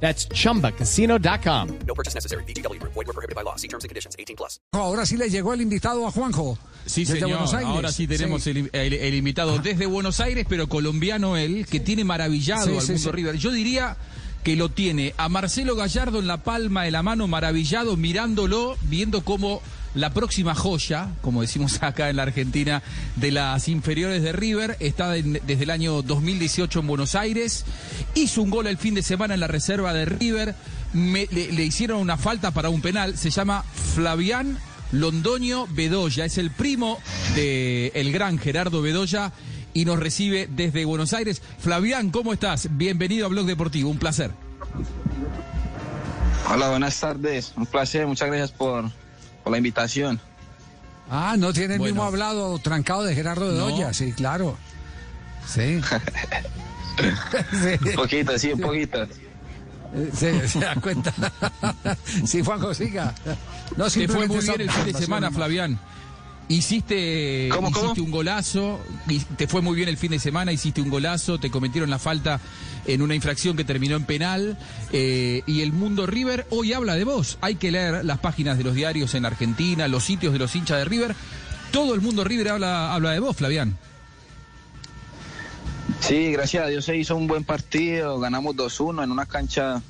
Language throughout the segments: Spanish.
That's chumbacasino.com. No purchase necessary. BGW. Void were prohibited by law. See terms and conditions. 18 plus. Ahora sí le llegó el invitado a Juanjo. Sí, desde señor. Buenos Aires. Ahora sí tenemos Sí. El, el- el invitado desde Buenos Aires, pero colombiano él, que tiene maravillado Sí, al sí, mundo sí. River. Yo diría que lo tiene a Marcelo Gallardo en la palma de la mano, maravillado, mirándolo, viendo cómo la próxima joya, como decimos acá en la Argentina, de las inferiores de River, está desde el año 2018 en Buenos Aires, hizo un gol el fin de semana en la reserva de River, le, hicieron una falta para un penal, se llama Flavián Londoño Bedoya, es el primo de el gran Gerardo Bedoya y nos recibe desde Buenos Aires. Flavián, ¿cómo estás? Bienvenido a Blog Deportivo, un placer. Hola, buenas tardes. Un placer, muchas gracias por, por la invitación. Ah, no tiene el Bueno. mismo hablado trancado de Gerardo de No. Doya, sí, claro. Sí. sí. Un poquito, sí, un poquito. Se, se da cuenta. sí, Juanjo, siga. No, Te fue muy bien el fin de semana. Flavián. Hiciste, ¿Cómo, hiciste cómo? un golazo, te fue muy bien el fin de semana, hiciste un golazo, te cometieron la falta en una infracción que terminó en penal, eh, y el mundo River hoy habla de vos. Hay que leer las páginas de los diarios en Argentina, los sitios de los hinchas de River. Todo el mundo River habla, habla de vos, Flavián. Sí, gracias a Dios se hizo un buen partido. Ganamos 2-1 en una cancha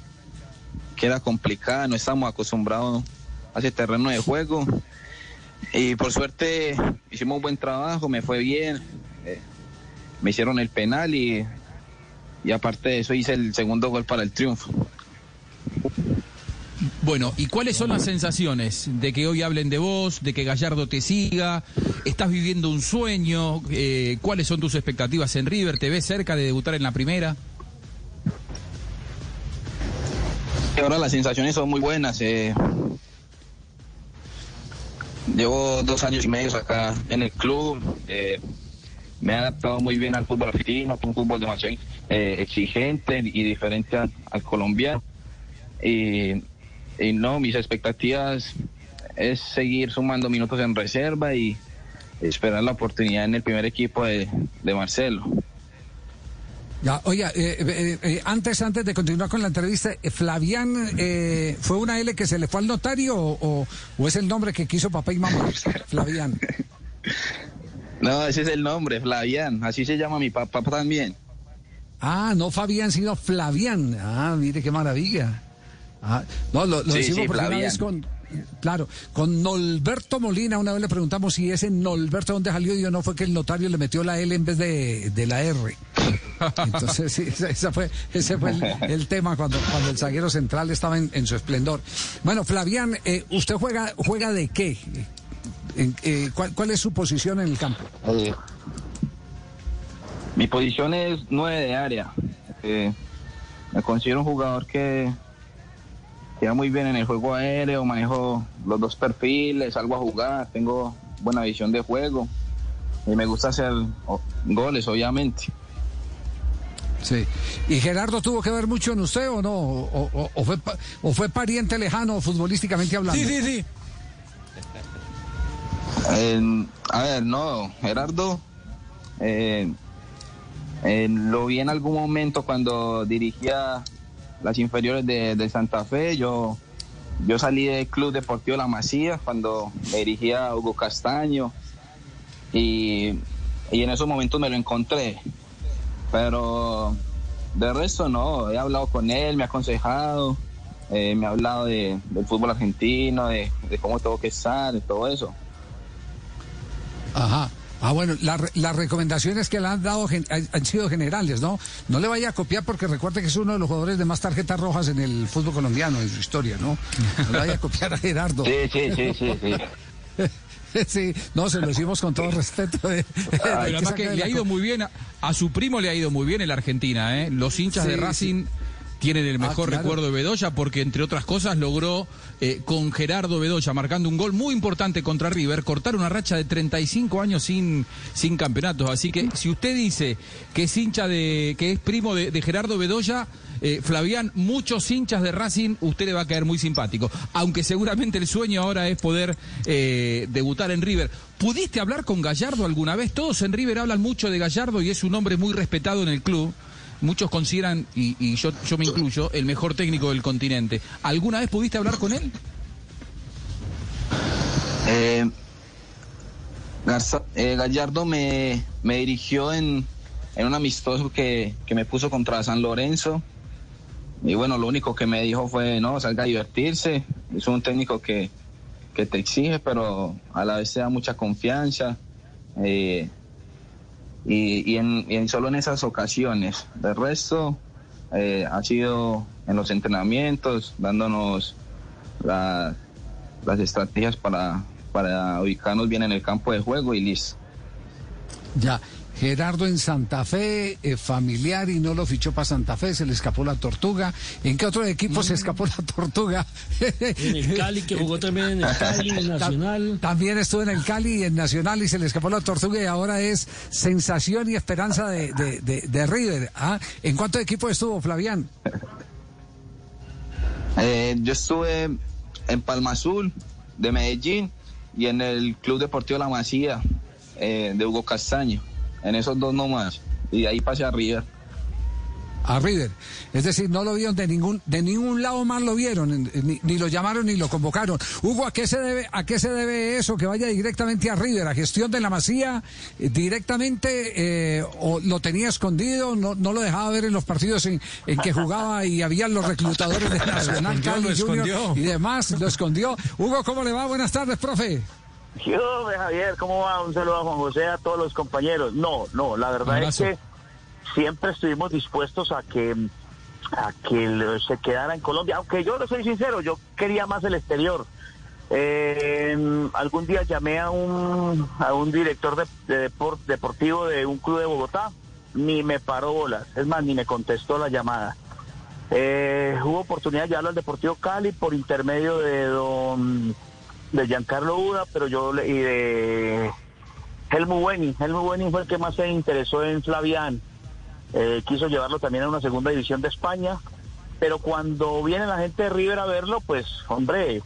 que era complicada. No estamos acostumbrados a ese terreno de juego. Y por suerte hicimos un buen trabajo, me fue bien. Eh, me hicieron el penal y, y aparte de eso hice el segundo gol para el triunfo. Bueno, ¿y cuáles son las sensaciones de que hoy hablen de vos, de que Gallardo te siga? ¿Estás viviendo un sueño? Eh, ¿Cuáles son tus expectativas en River? ¿Te ves cerca de debutar en la primera? Ahora las sensaciones son muy buenas. eh. Llevo dos años y medio acá en el club. eh, me he adaptado muy bien al fútbol argentino, un fútbol demasiado eh, exigente y diferente al, colombiano. Y, no, mis expectativas es seguir sumando minutos en reserva y esperar la oportunidad en el primer equipo de Marcelo. Ya, oiga, eh, eh, eh, antes, antes de continuar con la entrevista, eh, Flavián, eh, ¿fue una L que se le fue al notario o, o- o es el nombre que quiso papá y mamá? Flavián. No, ese es el nombre, Flavián. Así se llama mi papá también. Ah, no Fabián, sino Flavián. Ah, mire qué maravilla. Ah, no, lo, lo Sí, decimos sí, por vez con, claro, con Nolberto Molina. Una vez le preguntamos si ese Nolberto dónde salió y yo no fue que el notario le metió la L en vez de, de la R. Entonces, sí, esa- fue, ese fue el, el tema cuando, cuando el zaguero central estaba en, en su esplendor. Bueno, Flavián, eh, ¿usted juega, juega de qué? En- eh, ¿cuál, ¿Cuál es su posición en el campo? Eh, mi posición es nueve de área. Eh, me considero un jugador que queda muy bien en el juego aéreo, manejo los dos perfiles, salgo a jugar, tengo buena visión de juego y me gusta hacer goles, obviamente. Sí. ¿Y Gerardo tuvo que ver mucho en usted o no? ¿O, o- o fue, o fue pariente lejano futbolísticamente hablando? sí. Eh, a ver, no, Gerardo, eh, eh, lo vi en algún momento cuando dirigía las inferiores de, de Santa Fe. Yo, yo salí del Club Deportivo La Masía cuando me dirigía Hugo Castaño y, y en esos momentos me lo encontré. Pero de resto no, he hablado con él, me ha aconsejado, eh, me ha hablado de, del fútbol argentino, de, de cómo tengo que estar, de todo eso. Ajá. Ah, bueno, la las recomendaciones que le han dado han sido generales, ¿no? No le vaya a copiar porque recuerde que es uno de los jugadores de más tarjetas rojas en el fútbol colombiano, en su historia, ¿no? No le vaya a copiar a Gerardo. Sí, sí, sí, sí, sí. Sí, no, se lo hicimos con todo respeto. eh. Pero Hay que además sacar que de le ha ido muy bien, a, a su primo le ha ido muy bien en la Argentina, ¿eh? Los hinchas Sí, de Racing tienen el Ah, mejor claro. recuerdo de Bedoya porque, entre otras cosas, logró eh, con Gerardo Bedoya, marcando un gol muy importante contra River, cortar una racha de 35 años sin, sin campeonatos. Así que si usted dice que es hincha de, que es primo de, de Gerardo Bedoya, eh, Flavián, muchos hinchas de Racing, usted le va a caer muy simpático. Aunque seguramente el sueño ahora es poder eh, debutar en River. ¿Pudiste hablar con Gallardo alguna vez? Todos en River hablan mucho de Gallardo y es un hombre muy respetado en el club. Muchos consideran, y, y yo, yo me incluyo, el mejor técnico del continente. ¿Alguna vez pudiste hablar con él? Eh, eh, Gallardo me, dirigió en, un amistoso que, me puso contra San Lorenzo. Y bueno, lo único que me dijo fue, no, salga a divertirse. Es un técnico que, que te exige, pero a la vez te da mucha confianza. Eh, y, y en, y solo en esas ocasiones. De resto, eh, ha sido en los entrenamientos, dándonos la- las estrategias para, para ubicarnos bien en el campo de juego y listo. Ya. Gerardo en Santa Fe, eh, familiar y no lo fichó para Santa Fe, se le escapó la tortuga. ¿En qué otro equipo se escapó la tortuga? En el Cali, que jugó también en el Cali, en Nacional. También estuvo en el Cali y en Nacional y se le escapó la tortuga y ahora es sensación y esperanza de, de, de- de River. ¿ah? ¿En cuánto equipo estuvo, Flavián? Eh, yo estuve en Palma Azul de Medellín y en el Club Deportivo La Masía eh, de Hugo Castaño. En esos dos nomás. Y de ahí pasé a River. A River. Es decir, no lo vieron de ningún, de ningún lado más lo vieron, ni, ni lo llamaron ni lo convocaron. Hugo, ¿a qué se debe, a qué se debe eso? Que vaya directamente a River, a gestión de la Masía, eh, directamente, eh, o lo tenía escondido, no, no lo dejaba ver en los partidos en, en que jugaba y habían los reclutadores de Nacional, Cali, Junior y demás, lo escondió. Hugo, ¿cómo le va? Buenas tardes, profe. Yo, Javier, ¿cómo va? Un saludo a Juan José, a todos los compañeros. No, no, la verdad es que siempre estuvimos dispuestos a que a que se quedara en Colombia, aunque yo no soy sincero, yo quería más el exterior. Eh, algún día llamé a un a un director de, de depor- deportivo de un club de Bogotá, ni me paró bolas, es más, ni me contestó la llamada. Eh, hubo oportunidad de llevarlo al Deportivo Cali por intermedio de don de Giancarlo Uda, pero yo le- y de Helmut Wenning. Helmut Wenning fue el que más se interesó en Flavián. Eh, quiso llevarlo también a una segunda división de España, pero cuando viene la gente de River a verlo, pues, hombre,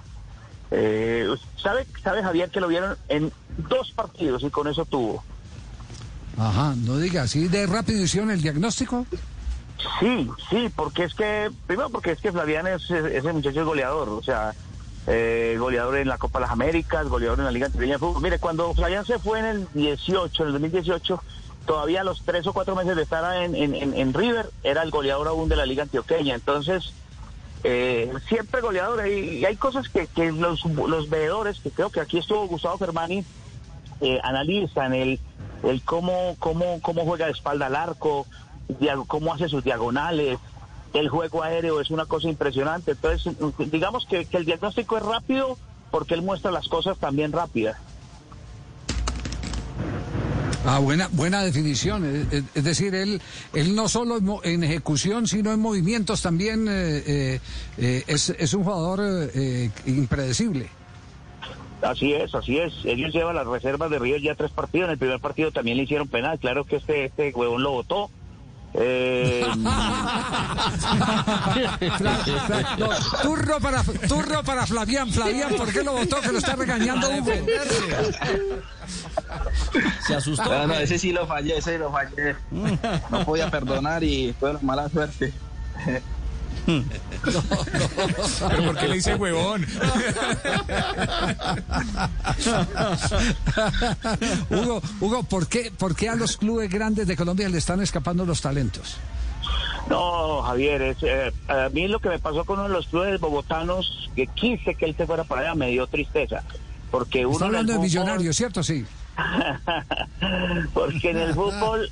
eh, ¿sabe, sabe Javier que lo vieron en dos partidos y con eso tuvo? Ajá, no diga, ¿sí de rápido hicieron el diagnóstico? Sí, sí, porque es que, primero porque es que Flavián es, ese muchacho es goleador, o sea, eh, goleador en la Copa de las Américas, goleador en la Liga Antioqueña de Fútbol. Mire, cuando Flavián se fue en el 18, en el 2018, todavía a los tres o cuatro meses de estar en, en- en- River, era el goleador aún de la Liga Antioqueña. Entonces, eh, siempre goleador. Y, hay cosas que, que los, los veedores, que creo que aquí estuvo Gustavo Fermani, eh, analizan el, el cómo, cómo, cómo juega de espalda al arco, cómo hace sus diagonales, el juego aéreo es una cosa impresionante. Entonces, digamos que, que el diagnóstico es rápido porque él muestra las cosas también rápidas. Ah, buena, buena definición. Es, decir, él, él no solo en, ejecución, sino en movimientos también eh, eh, eh, es, es un jugador eh, impredecible. Así es, así es. Ellos llevan las reservas de River ya tres partidos. En el primer partido también le hicieron penal. Claro que este, este huevón lo votó. Eh, no, turno para turno para Flavián. Flavián, ¿por qué lo votó? Que lo está regañando Hugo. Se asustó. No, no, ese sí lo fallé, ese lo fallé. No podía perdonar y fue una mala suerte. Pero ¿por qué le dice huevón? Hugo, Hugo, ¿por qué, ¿por qué a los clubes grandes de Colombia le están escapando los talentos? no, Javier, es, eh, a mí lo que me pasó con uno de los clubes bogotanos, que quise que él se fuera para allá, me dio tristeza. Porque uno Está hablando de millonarios, ¿cierto? Sí. Porque en el fútbol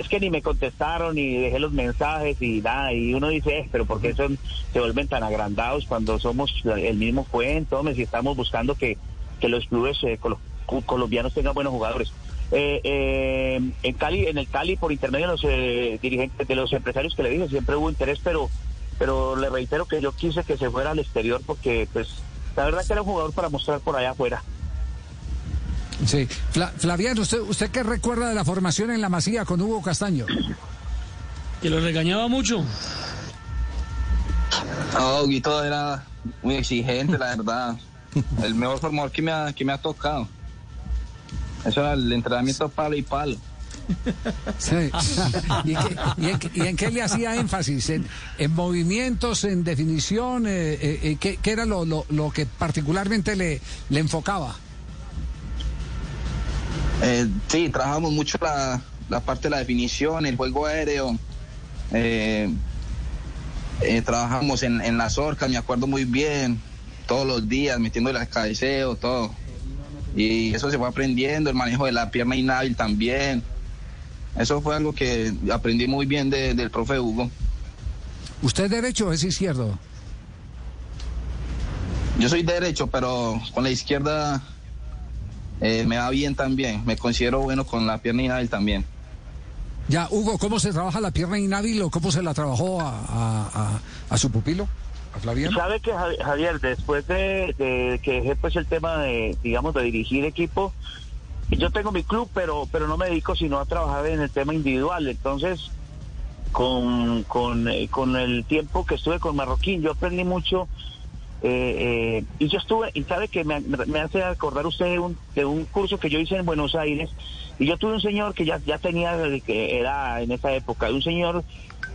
es que ni me contestaron ni dejé los mensajes y nada. Y uno dice, "Eh, pero ¿por qué son, se vuelven tan agrandados cuando somos el mismo cuento? si estamos buscando que, que los clubes eh, colo- co- colombianos tengan buenos jugadores. Eh, eh, en Cali, en el Cali, por intermedio de los eh, dirigentes, de los empresarios que le dije, siempre hubo interés, pero pero le reitero que yo quise que se fuera al exterior porque pues la verdad que era un jugador para mostrar por allá afuera. Sí. Fla- Flaviano, ¿usted, ¿usted qué recuerda de la formación en la Masía con Hugo Castaño? Que lo regañaba mucho. Oh, Guito era muy exigente, la verdad. El mejor formador que me ha, que me ha tocado. Eso era el entrenamiento palo y palo. Sí. ¿Y, qué- y en, qué- y en qué le hacía énfasis? ¿En, en movimientos, en definición? eh, eh, eh, ¿qué, qué era lo, lo- lo que particularmente le, le enfocaba? Eh, sí, trabajamos mucho la, la parte de la definición, el juego aéreo. Eh, eh, trabajamos en, en las orcas, me acuerdo muy bien, todos los días, metiendo el cabeceo, todo. Y eso se fue aprendiendo, el manejo de la pierna inhábil también. Eso fue algo que aprendí muy bien de- del profe Hugo. ¿Usted es derecho o es izquierdo? Yo soy derecho, pero con la izquierda eh, me va bien también. Me considero bueno con la pierna inhábil también. Ya, Hugo, ¿cómo se trabaja la pierna inhábil o cómo se la trabajó a, a- a- a su pupilo? ¿A Flaviano? Sabe que Javi- Javier, después de, de que dejé pues el tema de, digamos, de dirigir equipo, yo tengo mi club, pero pero no me dedico sino a trabajar en el tema individual. Entonces, con, con, eh, con el tiempo que estuve con Marroquín, yo aprendí mucho. Eh, eh, y yo estuve, y sabe que me, hace acordar usted de un, de un curso que yo hice en Buenos Aires, y yo tuve un señor que ya, ya tenía, que era en esa época, un señor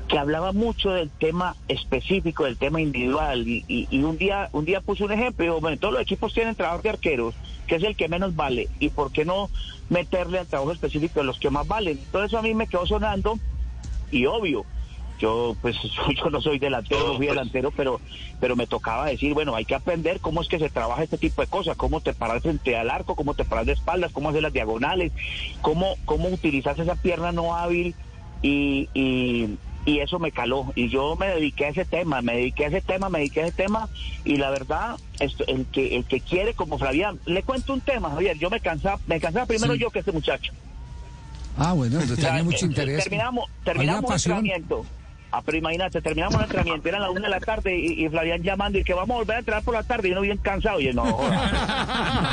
que hablaba mucho del tema específico, del tema individual, y, un día un día puso un ejemplo, y dijo, bueno, todos los equipos tienen trabajo de arqueros, que es el que menos vale, y por qué no meterle al trabajo específico de los que más valen. Todo eso a mí me quedó sonando, y obvio, yo pues yo no soy delantero, no fui delantero, pero pero me tocaba decir, bueno, hay que aprender cómo es que se trabaja este tipo de cosas, cómo te paras frente al arco, cómo te paras de espaldas, cómo hacer las diagonales, cómo cómo utilizas esa pierna no hábil y, y y eso me caló y yo me dediqué a ese tema, me dediqué a ese tema, me dediqué a ese tema y la verdad esto, el que el que quiere como Fabián, le cuento un tema, Javier, yo me cansaba, me cansaba primero Sí. yo que este muchacho. Ah, bueno, tenía mucho eh, interés. Terminamos, terminamos el pasión. entrenamiento. Ah, pero imagínate, terminamos el entrenamiento, eran las una de la tarde y, y Flavián llamando y que vamos a volver a entrenar por la tarde y uno bien cansado. Y yo, no,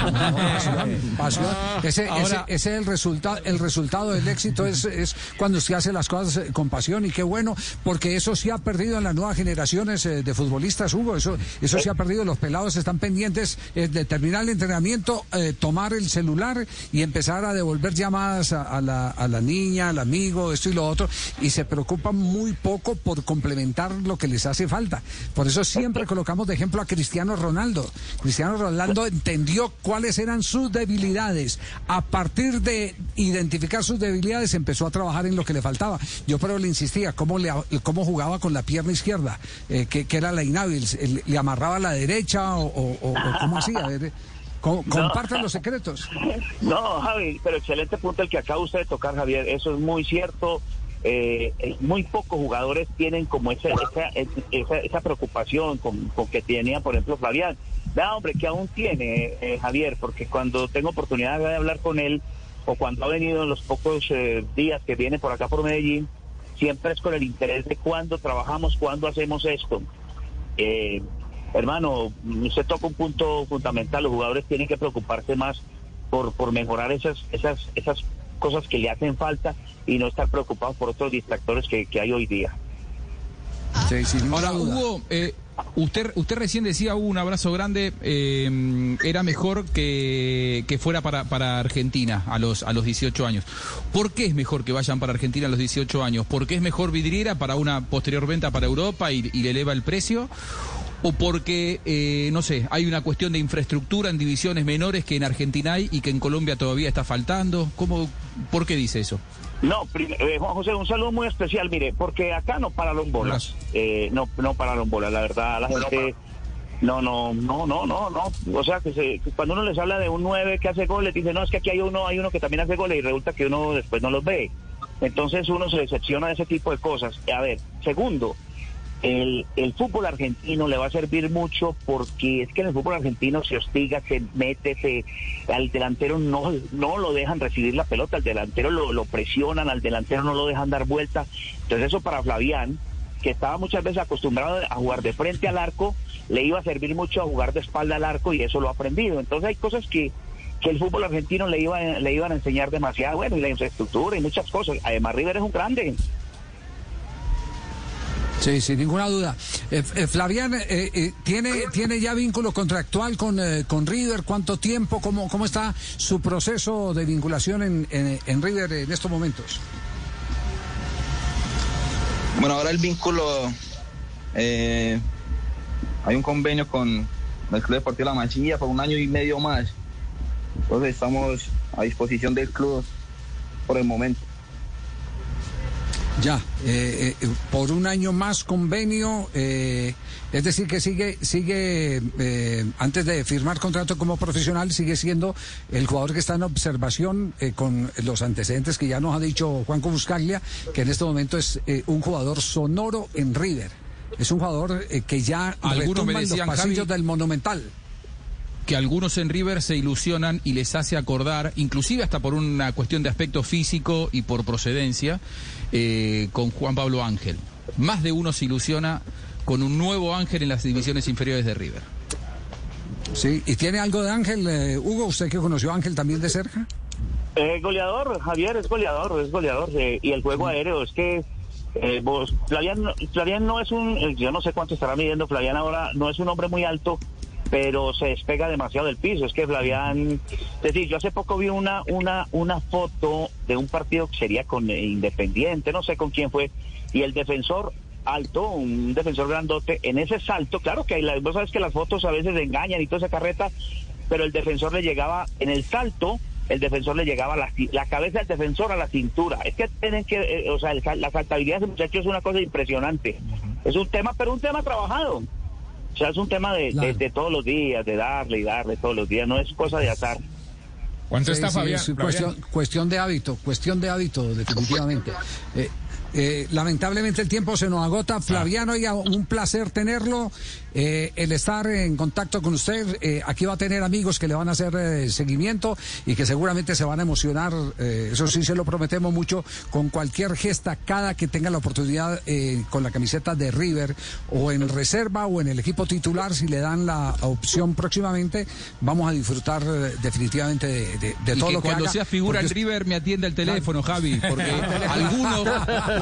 pasión, pasión. Ese, Ahora- ese, ese es el resultado, el resultado del éxito es, es cuando se hace las cosas eh, con pasión y qué bueno, porque eso sí ha perdido en las nuevas generaciones eh, de futbolistas, Hugo, eso, eso sí ha perdido, los pelados están pendientes eh, de terminar el entrenamiento, eh, tomar el celular y empezar a devolver llamadas a, a la, a la niña, al amigo, esto y lo otro, y se preocupan muy poco por complementar lo que les hace falta. Por eso siempre colocamos de ejemplo a Cristiano Ronaldo. Cristiano Ronaldo entendió cuáles eran sus debilidades. A partir de identificar sus debilidades empezó a trabajar en lo que le faltaba. Yo pero le insistía, cómo, le, cómo jugaba con la pierna izquierda, eh, que, que era la inhábil, ¿le, le amarraba la derecha o, o- o- o cómo hacía? A ver, co- compartan los secretos. No, Javi, pero excelente punto el que acaba usted de tocar, Javier. Eso es muy cierto. Eh, eh, muy pocos jugadores tienen como esa, esa, esa, esa preocupación con, con que tenía, por ejemplo, Fabián. No, hombre, que aún tiene, eh, Javier, porque cuando tengo oportunidad de hablar con él o cuando ha venido en los pocos eh, días que viene por acá por Medellín, siempre es con el interés de cuándo trabajamos, cuándo hacemos esto. Eh, hermano, usted toca un punto fundamental. Los jugadores tienen que preocuparse más por, por mejorar esas, esas, esas cosas que le hacen falta y no estar preocupados por otros distractores que, que hay hoy día. Sí, sin ninguna Ahora, duda. Hugo, eh, usted, usted recién decía, Hugo, un abrazo grande, eh, era mejor que, que fuera para, para Argentina a los, a los 18 años. ¿Por qué es mejor que vayan para Argentina a los 18 años? ¿Porque es mejor vidriera para una posterior venta para Europa y, y le eleva el precio? ¿O porque, eh, no sé, hay una cuestión de infraestructura en divisiones menores que en Argentina hay y que en Colombia todavía está faltando? ¿Cómo, ¿Por qué dice eso? No, eh, Juan José, un saludo muy especial, mire, porque acá no pararon bolas. Eh, no, no pararon bolas, la verdad, la gente... No, no, no, no, no, no. O sea, que, se, que cuando uno les habla de un 9 que hace goles, dice, no, es que aquí hay uno, hay uno que también hace goles y resulta que uno después no los ve. Entonces uno se decepciona de ese tipo de cosas. A ver, segundo, el, el fútbol argentino le va a servir mucho porque es que en el fútbol argentino se hostiga, se mete, se, al delantero no, no lo dejan recibir la pelota, al delantero lo, lo presionan, al delantero no lo dejan dar vuelta. Entonces eso para Flavián que estaba muchas veces acostumbrado a jugar de frente al arco, le iba a servir mucho a jugar de espalda al arco y eso lo ha aprendido. Entonces hay cosas que, que el fútbol argentino le, iba, le iban a enseñar demasiado, bueno, y la infraestructura y muchas cosas. Además, River es un grande. Sí, sin ninguna duda. Eh, eh, Flavián, eh, eh, ¿tiene, ¿tiene ya vínculo contractual con, eh, con River? ¿Cuánto tiempo? ¿Cómo, ¿Cómo está su proceso de vinculación en, en, en River en estos momentos? Bueno, ahora el vínculo, eh, hay un convenio con el Club Deportivo La Machilla por un año y medio más. Entonces estamos a disposición del club por el momento. Ya, eh, eh, por un año más convenio, eh, es decir, que sigue, sigue eh, antes de firmar contrato como profesional, sigue siendo el jugador que está en observación eh, con los antecedentes que ya nos ha dicho Juanco Buscaglia, que en este momento es eh, un jugador sonoro en River. Es un jugador eh, que ya retumba en los pasillos Javi, del Monumental. Que algunos en River se ilusionan y les hace acordar, inclusive hasta por una cuestión de aspecto físico y por procedencia, eh, con Juan Pablo Ángel. Más de uno se ilusiona con un nuevo Ángel en las divisiones inferiores de River. Sí, ¿y tiene algo de Ángel, eh, Hugo? ¿Usted que conoció a Ángel también de cerca? Es goleador, Javier, es goleador, es goleador. eh, y el juego aéreo es que eh, vos, Flavián, no- es un, eh, yo no sé cuánto estará midiendo, Flavián ahora no es un hombre muy alto, pero se despega demasiado del piso. Es que Flavián, es decir, yo hace poco vi una, una, una foto de un partido que sería con Independiente, no sé con quién fue, y el defensor alto, un defensor grandote, en ese salto, claro que hay la- vos sabes que las fotos a veces engañan y toda esa carreta, pero el defensor le llegaba en el salto, el defensor le llegaba la, la cabeza del defensor a la cintura. Es que tienen que, eh, o sea, el la saltabilidad de ese muchacho es una cosa impresionante. Es un tema, pero un tema trabajado. O sea, es un tema de, de- Claro. de todos los días, de darle y darle todos los días, no es cosa de azar. ¿Cuánto Sí, está sí, Fabián? es cuestión, cuestión de hábito, cuestión de hábito, definitivamente. Eh, eh, lamentablemente el tiempo se nos agota. Flaviano, ya un placer tenerlo, eh, el estar en contacto con usted. Eh, aquí va a tener amigos que le van a hacer eh, seguimiento y que seguramente se van a emocionar, eh, eso sí se lo prometemos mucho, con cualquier gesta, cada que tenga la oportunidad eh, con la camiseta de River o en reserva o en el equipo titular, si le dan la opción próximamente, vamos a disfrutar definitivamente de, de- de Y todo que lo que cuando haga, sea figura en porque es- River me atienda el teléfono, Javi, porque algunos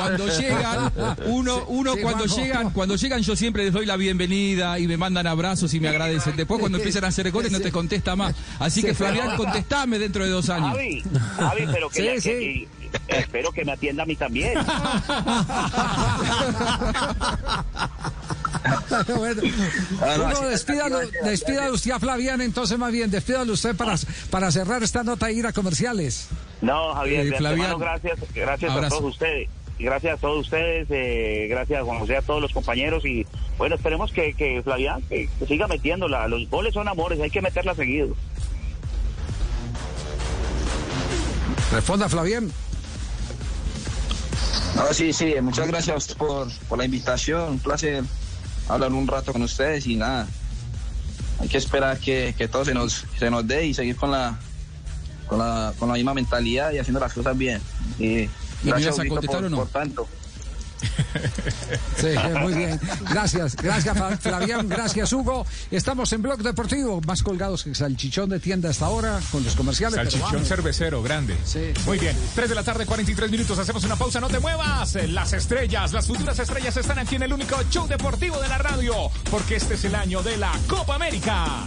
cuando llegan, uno, uno Sí, cuando Juanjo. llegan, cuando llegan yo siempre les doy la bienvenida y me mandan abrazos y me agradecen. Después cuando empiezan a hacer goles no te contesta más. Así que Flavián, contestame dentro de dos años. Javi, Javi, pero que, que- espero que me atienda a mí también. bueno, no, uno, así- despídalo, despídalo usted a Flavián, entonces más bien, despídalo usted para, para cerrar esta nota e ir a comerciales. No, Javier, Eh, de Flavián, antemano, gracias, gracias a todos ustedes. Gracias a todos ustedes, eh, gracias a Juan José, a todos los compañeros y bueno, esperemos que, que Flavián que, que siga metiéndola. Los goles son amores, hay que meterla seguido. Responda, Flavián. No, sí, sí, muchas gracias por, por la invitación. Un placer hablar un rato con ustedes y nada. Hay que esperar que, que todo se nos, se nos dé y seguir con la, con la, con la misma mentalidad y haciendo las cosas bien. Y me gracias ibas a contestar por, o no? por tanto. Sí, muy bien. Gracias, gracias Fa- Flavián, gracias Hugo. Estamos en Blog Deportivo, más colgados que salchichón de tienda hasta ahora con los comerciales. Salchichón cervecero, grande. Sí. Muy bien. 3 de la tarde, 43 minutos. Hacemos una pausa. No te muevas. Las estrellas, las futuras estrellas están aquí en el único show deportivo de la radio. Porque este es el año de la Copa América.